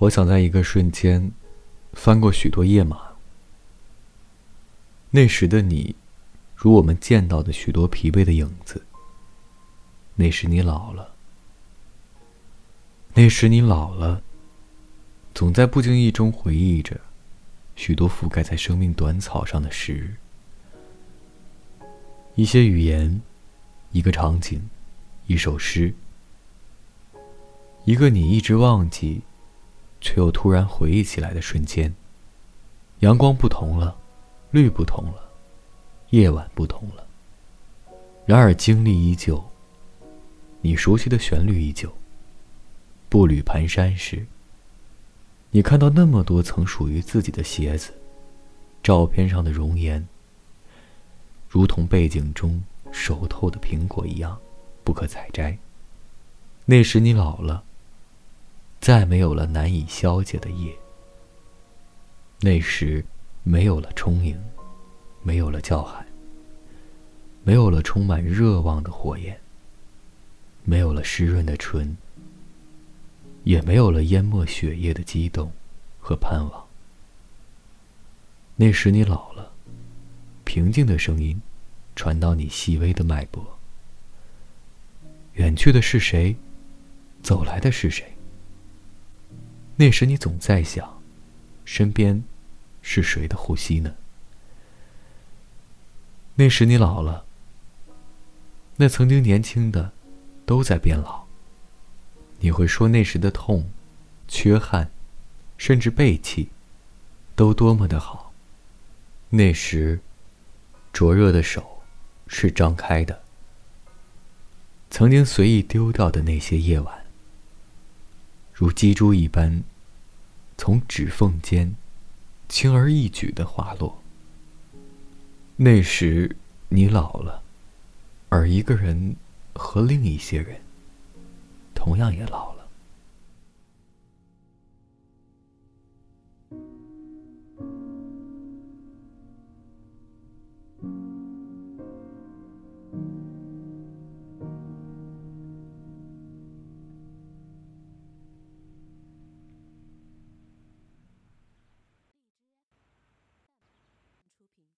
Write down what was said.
我想在一个瞬间，翻过许多页码。那时的你，如我们见到的许多疲惫的影子。那时你老了。那时你老了，总在不经意中回忆着许多覆盖在生命短草上的时。一些语言，一个场景，一首诗，一个你一直忘记，却又突然回忆起来的瞬间。阳光不同了，绿不同了，夜晚不同了。然而经历依旧，你熟悉的旋律依旧。步履蹒跚时，你看到那么多曾属于自己的鞋子，照片上的容颜。如同背景中熟透的苹果一样，不可采摘。那时你老了，再没有了难以消解的夜。那时，没有了充盈，没有了叫喊，没有了充满热望的火焰，没有了湿润的唇，也没有了淹没血液的激动和盼望。那时你老了。平静的声音，传到你细微的脉搏。远去的是谁？走来的是谁？那时你总在想，身边是谁的呼吸呢？那时你老了。那曾经年轻的，都在变老。你会说那时的痛、缺憾，甚至背弃，都多么的好。那时。灼热的手，是张开的。曾经随意丢掉的那些夜晚，如鸡珠一般，从指缝间，轻而易举的滑落。那时你老了，而一个人和另一些人，同样也老了。